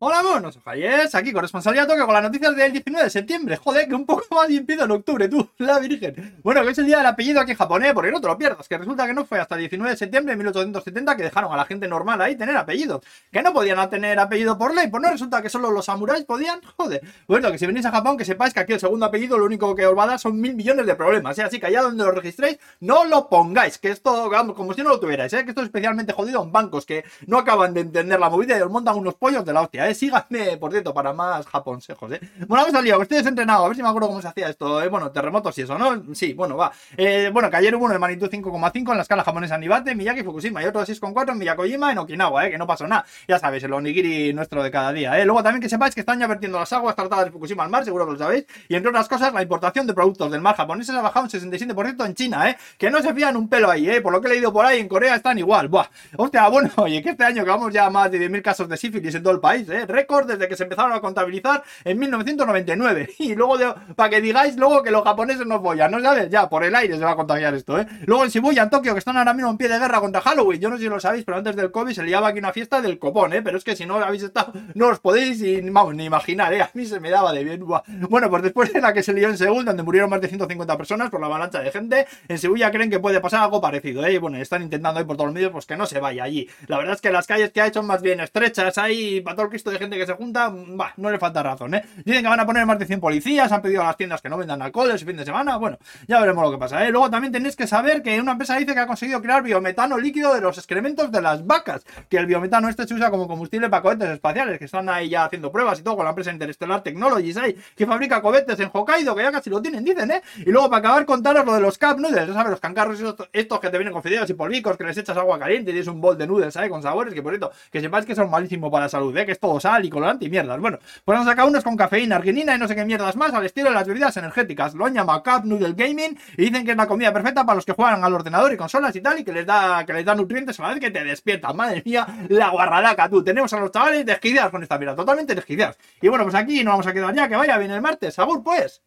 Hola monos, ojalles, aquí con responsabilidad toque con las noticias del 19 de septiembre. Joder, que un poco más y empiezo en octubre, tú, la virgen. Bueno, que es el día del apellido aquí en japonés, porque no te lo pierdas, que resulta que no fue hasta el 19 de septiembre de 1870 que dejaron a la gente normal ahí tener apellido. Que no podían tener apellido por ley, pues no resulta que solo los samuráis podían, joder. Bueno, que si venís a Japón, que sepáis que aquí el segundo apellido lo único que os va a dar son mil millones de problemas, ¿eh? Así que allá donde lo registréis, no lo pongáis, que esto, vamos, como si no lo tuvierais, ¿eh? Que esto es especialmente jodido en bancos que no acaban de entender la movida y os montan unos pollos de la hostia, ¿eh? Síganme por cierto, para más japonsejos, ¿eh? Bueno, vamos al lío, estoy desentrenado, a ver si me acuerdo cómo se hacía esto, ¿eh? Bueno, terremotos y eso, ¿no? Sí, bueno, va. Eh, bueno, que ayer uno de magnitud 5,5 en la escala japonesa Nibate, Miyagi, Fukushima y otro de 6,4 en Miyakojima, en Okinawa, ¿eh? Que no pasó nada. Ya sabéis, el onigiri nuestro de cada día, ¿eh? Luego también que sepáis que están ya vertiendo las aguas tratadas de Fukushima al mar, seguro que lo sabéis. Y entre otras cosas, la importación de productos del mar japoneses ha bajado un 67% en China, ¿eh? Que no se fían un pelo ahí, ¿eh? Por lo que he leído por ahí, en Corea están igual. Buah. Hostia, bueno, oye, que este año que vamos ya a más de 10.000 casos de sífilis en todo el país, ¿eh? Récord desde que se empezaron a contabilizar en 1999. Y luego, para que digáis luego que los japoneses no follan, ¿no sabes? Ya, por el aire se va a contagiar esto, ¿eh? Luego en Shibuya, en Tokio, que están ahora mismo en pie de guerra contra Halloween. Yo no sé si lo sabéis, pero antes del COVID se liaba aquí una fiesta del copón, ¿eh? Pero es que si no habéis estado, no os podéis ni, vamos, ni imaginar, ¿eh? A mí se me daba de bien. Bueno, pues después de la que se lió en Seúl, donde murieron más de 150 personas por la avalancha de gente, en Shibuya creen que puede pasar algo parecido, ¿eh? Y bueno, están intentando ahí por todos los medios, pues que no se vaya allí. La verdad es que las calles que hay son más bien estrechas, ahí, para todo el Cristo de gente que se junta, bah, no le falta razón, ¿eh? Dicen que van a poner más de 100 policías, han pedido a las tiendas que no vendan alcohol ese fin de semana. Bueno, ya veremos lo que pasa. ¿eh? Luego también tenéis que saber que una empresa dice que ha conseguido crear biometano líquido de los excrementos de las vacas. Que el biometano este se usa como combustible para cohetes espaciales, que están ahí ya haciendo pruebas y todo con la empresa Interstellar Technologies ahí, que fabrica cohetes en Hokkaido, que ya casi lo tienen, dicen, ¿eh? Y luego para acabar contaros lo de los cup noodles, ¿sabes? Los cancarros estos, que te vienen con fideos y polvicos, que les echas agua caliente y es un bol de noodles, ¿sabes? Con sabores, que por cierto, que sepáis que son malísimos para la salud, ¿eh? Que es todo sal y colorante y mierdas. Bueno, pues han sacado unos con cafeína, arginina y no sé qué mierdas más al estilo de las bebidas energéticas. Lo han llamado Cup Noodle Gaming y dicen que es la comida perfecta para los que juegan al ordenador y consolas y tal y que les da, que les da nutrientes a la vez que te despiertan. Madre mía, la guarradaca, tú. Tenemos a los chavales desquidiados con esta mierda, totalmente desquidiados. Y bueno, pues aquí nos vamos a quedar ya, que vaya bien el martes. Agur, pues.